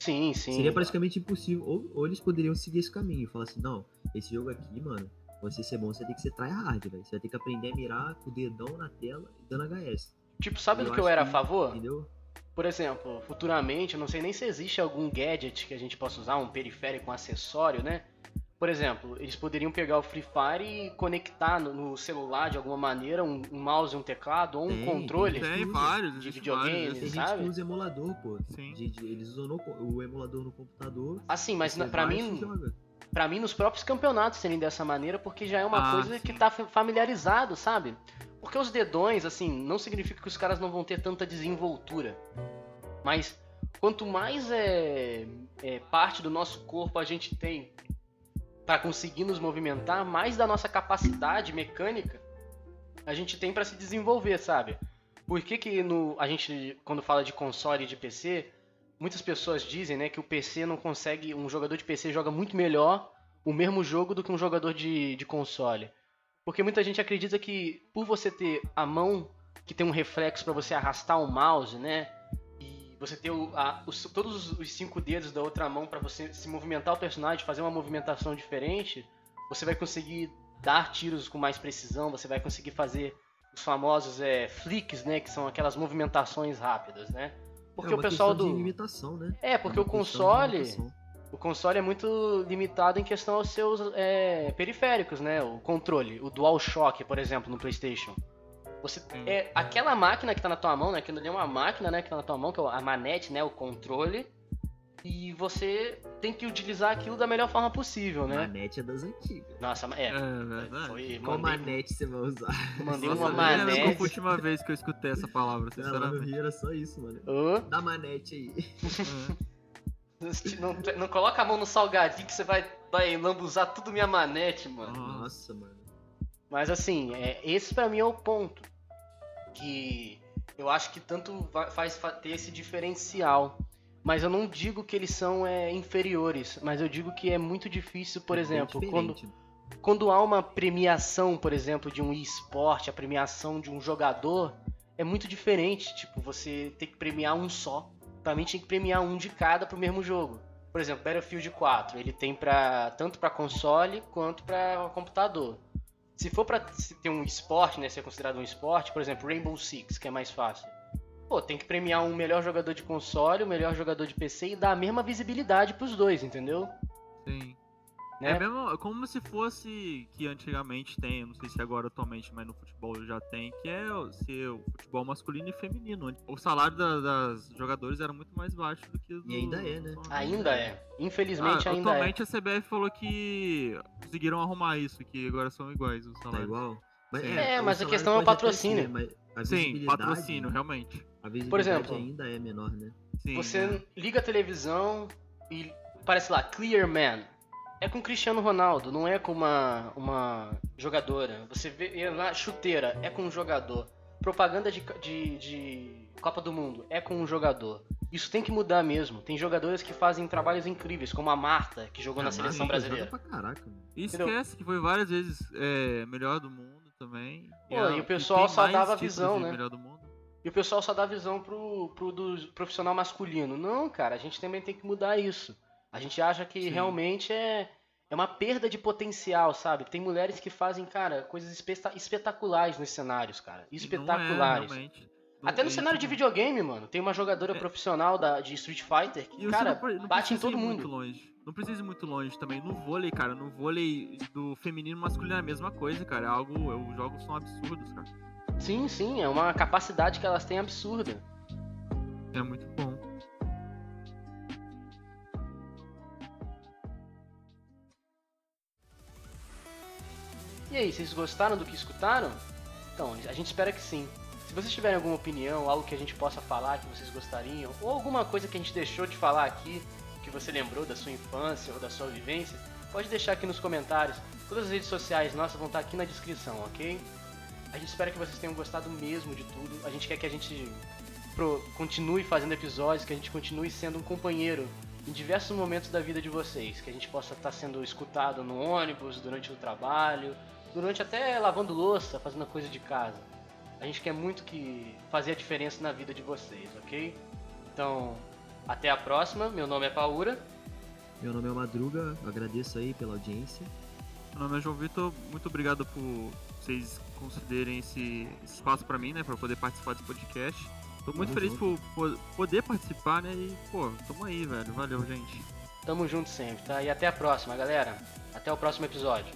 Sim, sim. Seria praticamente impossível. Ou, ou eles poderiam seguir esse caminho e falar assim, não, esse jogo aqui, mano, você ser bom, você tem que ser tryhard, velho. Você vai ter que aprender a mirar com o dedão na tela e dando HS. Tipo, sabe eu do que eu era que, a favor? Entendeu? Por exemplo, futuramente, eu não sei nem se existe algum gadget que a gente possa usar, um periférico, um acessório, né? Por exemplo, eles poderiam pegar o Free Fire e conectar no, no celular de alguma maneira um, um, mouse, um teclado ou um tem, controle tem, tem vários, de videogame, vários. Tem sabe? gente que usa emulador, pô. Sim. De, de, eles usam no, o emulador no computador. Assim, mas para mim, para mim nos próprios campeonatos serem dessa maneira, porque já é uma ah, coisa sim. que tá familiarizado, sabe? Porque os dedões, assim, não significa que os caras não vão ter tanta desenvoltura. Mas quanto mais é, é parte do nosso corpo a gente tem para conseguir nos movimentar, mais da nossa capacidade mecânica a gente tem para se desenvolver, sabe? Por que que no, a gente, quando fala de console e de PC, muitas pessoas dizem, né, que o PC não consegue, um jogador de PC joga muito melhor o mesmo jogo do que um jogador de, de console. Porque muita gente acredita que por você ter a mão que tem um reflexo para você arrastar o mouse, né? E você ter o, a, os, todos os cinco dedos da outra mão para você se movimentar o personagem, fazer uma movimentação diferente, você vai conseguir dar tiros com mais precisão, você vai conseguir fazer os famosos é, flicks, né? Que são aquelas movimentações rápidas, né? Porque é o pessoal do. limitação, né? É, porque é o console. O console é muito limitado em questão aos seus é, periféricos, né? O controle, o DualShock, por exemplo, no PlayStation. Você hum. é aquela máquina que tá na tua mão, né? Aquilo ali é uma máquina, né, que tá na tua mão, que é a manete, né, o controle. E você tem que utilizar aquilo da melhor forma possível, né? Manete é das antigas. Nossa, é. é foi, Qual mandei, manete você vai usar? Mandei Nossa, uma manete. Foi a última vez que eu escutei essa palavra, sinceramente. Não, era só isso, mano. Oh. Dá manete aí. não, não coloca a mão no salgadinho que você vai, vai lambuzar tudo minha manete, mano. Nossa, mano. Mas assim, é, esse para mim é o ponto. Que eu acho que tanto faz ter esse diferencial mas eu não digo que eles são é, inferiores, mas eu digo que é muito difícil, por é exemplo, quando, quando há uma premiação, por exemplo, de um esporte, a premiação de um jogador, é muito diferente. Tipo, você tem que premiar um só. Pra mim tinha que premiar um de cada pro mesmo jogo. Por exemplo, Battlefield 4, ele tem pra, tanto para console quanto para computador. Se for para ter um esporte, né, ser considerado um esporte, por exemplo, Rainbow Six, que é mais fácil pô, tem que premiar um melhor jogador de console, o um melhor jogador de PC e dar a mesma visibilidade pros dois, entendeu? Sim. Né? É mesmo como se fosse que antigamente tem, não sei se agora atualmente, mas no futebol já tem, que é ser o futebol masculino e feminino. O salário da, das jogadores era muito mais baixo do que do, E ainda é, né? Ainda é. Infelizmente ah, ainda atualmente é. Atualmente a CBF falou que conseguiram arrumar isso, que agora são iguais os tá salários. Tá igual? Mas, é, é, mas a questão é o patrocínio. Sim, patrocínio, realmente. A Por exemplo, ainda é menor, né? Sim, você é. liga a televisão e parece lá, Clear Man. É com Cristiano Ronaldo, não é com uma, uma jogadora. Você vê lá, chuteira, é com um jogador. Propaganda de, de, de Copa do Mundo, é com um jogador. Isso tem que mudar mesmo. Tem jogadores que fazem trabalhos incríveis, como a Marta, que jogou ah, na seleção brasileira. Pra caraca, E esquece que foi várias vezes é, melhor do mundo também. Pô, e, a, e o pessoal só dava visão, né? E o pessoal só dá visão pro, pro do profissional masculino. Não, cara, a gente também tem que mudar isso. A gente acha que Sim. realmente é, é uma perda de potencial, sabe? Tem mulheres que fazem, cara, coisas espetaculares nos cenários, cara. Espetaculares. Não é, não Até no cenário de videogame, mano. Tem uma jogadora é. profissional da, de Street Fighter que, cara, não, não bate em todo mundo. Muito longe. Não precisa ir muito longe também. No vôlei, cara, no vôlei do feminino e masculino é a mesma coisa, cara. É algo. Os jogos são absurdos, cara. Sim, sim, é uma capacidade que elas têm absurda. É muito bom. E aí, vocês gostaram do que escutaram? Então, a gente espera que sim. Se vocês tiverem alguma opinião, algo que a gente possa falar que vocês gostariam, ou alguma coisa que a gente deixou de falar aqui, que você lembrou da sua infância ou da sua vivência, pode deixar aqui nos comentários. Todas as redes sociais nossas vão estar aqui na descrição, ok? A gente espera que vocês tenham gostado mesmo de tudo. A gente quer que a gente continue fazendo episódios, que a gente continue sendo um companheiro em diversos momentos da vida de vocês. Que a gente possa estar sendo escutado no ônibus, durante o trabalho, durante até lavando louça, fazendo coisa de casa. A gente quer muito que fazer a diferença na vida de vocês, ok? Então, até a próxima. Meu nome é Paura. Meu nome é Madruga. Eu agradeço aí pela audiência. Meu nome é João Vitor. Muito obrigado por vocês considerem esse, espaço para mim, né, para poder participar desse podcast. Tô muito Tamo feliz junto. por, por, poder participar, né? E, pô, tamo aí, velho. Valeu, gente. Tamo junto sempre, tá? E até a próxima, galera. Até o próximo episódio.